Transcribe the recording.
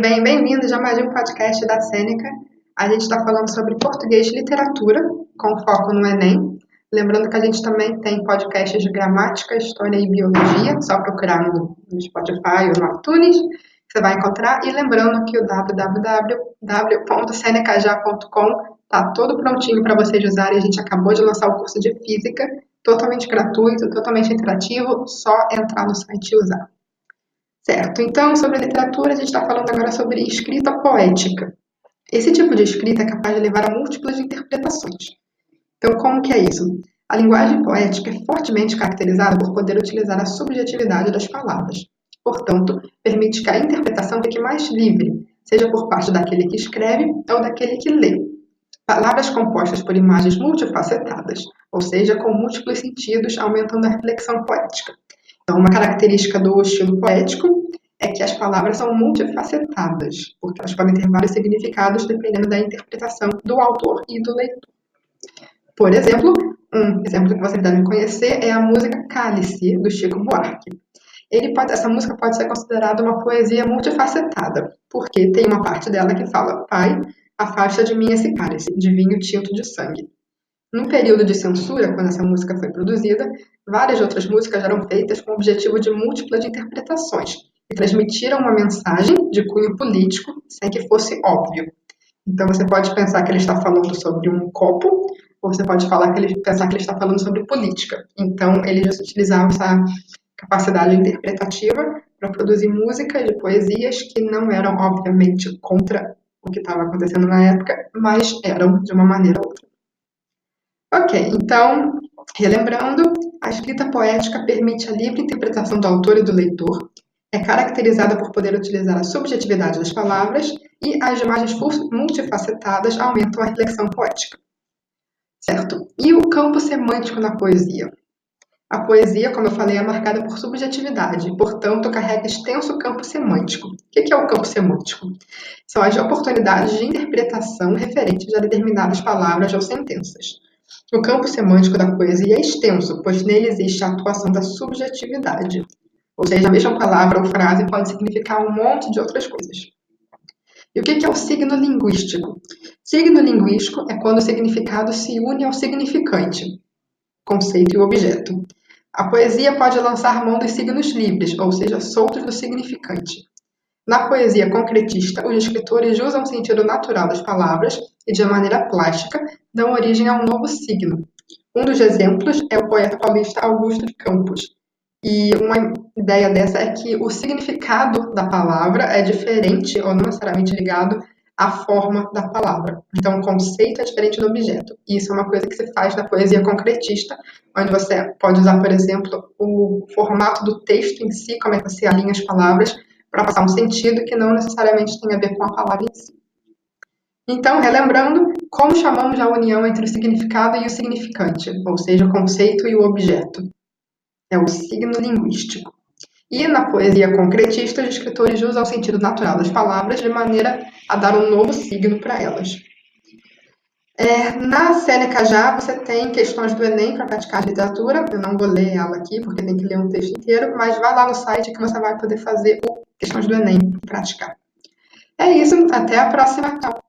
Bem, bem-vindos a mais um podcast da Sêneca. A gente está falando sobre português e literatura, com foco no Enem. Lembrando que a gente também tem podcasts de gramática, história e biologia, só procurar no, Spotify ou no iTunes, você vai encontrar. E lembrando que o www.senecajá.com está todo prontinho para vocês usarem. A gente acabou de lançar o curso de física, totalmente gratuito, totalmente interativo, só entrar no site e usar. Certo, então sobre literatura, a gente está falando agora sobre escrita poética. Esse tipo de escrita é capaz de levar a múltiplas interpretações. Então, como que é isso? A linguagem poética é fortemente caracterizada por poder utilizar a subjetividade das palavras. Portanto, permite que a interpretação fique mais livre, seja por parte daquele que escreve ou daquele que lê. Palavras compostas por imagens multifacetadas, ou seja, com múltiplos sentidos, aumentando a reflexão poética. Então, uma característica do estilo poético é que as palavras são multifacetadas, porque elas podem ter vários significados dependendo da interpretação do autor e do leitor. Por exemplo, um exemplo que você deve conhecer é a música Cálice, do Chico Buarque. Pode, essa música pode ser considerada uma poesia multifacetada, porque tem uma parte dela que fala: Pai, afasta de mim esse cálice de vinho tinto de sangue. No período de censura, quando essa música foi produzida, várias outras músicas eram feitas com o objetivo de múltiplas interpretações e transmitiram uma mensagem de cunho político sem que fosse óbvio. Então você pode pensar que ele está falando sobre um copo, ou você pode falar que ele, pensar que ele está falando sobre política. Então, eles utilizavam essa capacidade interpretativa para produzir músicas e poesias que não eram, obviamente, contra o que estava acontecendo na época, mas eram de uma maneira ou outra. Ok, então, relembrando, a escrita poética permite a livre interpretação do autor e do leitor, é caracterizada por poder utilizar a subjetividade das palavras e as imagens multifacetadas aumentam a reflexão poética. Certo? E o campo semântico na poesia? A poesia, como eu falei, é marcada por subjetividade, portanto, carrega extenso campo semântico. O que é o campo semântico? São as oportunidades de interpretação referentes a determinadas palavras ou sentenças. O campo semântico da poesia é extenso, pois nele existe a atuação da subjetividade. Ou seja, a mesma palavra ou frase pode significar um monte de outras coisas. E o que é o signo linguístico? Signo linguístico é quando o significado se une ao significante, conceito e objeto. A poesia pode lançar mão dos signos livres, ou seja, soltos do significante. Na poesia concretista, os escritores usam o sentido natural das palavras e, de maneira plástica, dão origem a um novo signo. Um dos exemplos é o poeta paulista Augusto de Campos, e uma ideia dessa é que o significado da palavra é diferente, ou não necessariamente ligado à forma da palavra. Então, o conceito é diferente do objeto. E isso é uma coisa que se faz na poesia concretista, onde você pode usar, por exemplo, o formato do texto em si, como é que você alinha as palavras, para passar um sentido que não necessariamente tem a ver com a palavra em si. Então, relembrando, como chamamos a união entre o significado e o significante, ou seja, o conceito e o objeto? é o signo linguístico. E na poesia concretista, os escritores usam o sentido natural das palavras de maneira a dar um novo signo para elas. É, na Sêneca já você tem questões do Enem para praticar literatura. Eu não vou ler ela aqui porque tem que ler um texto inteiro, mas vá lá no site que você vai poder fazer questões do Enem e praticar. É isso, até a próxima. Tchau.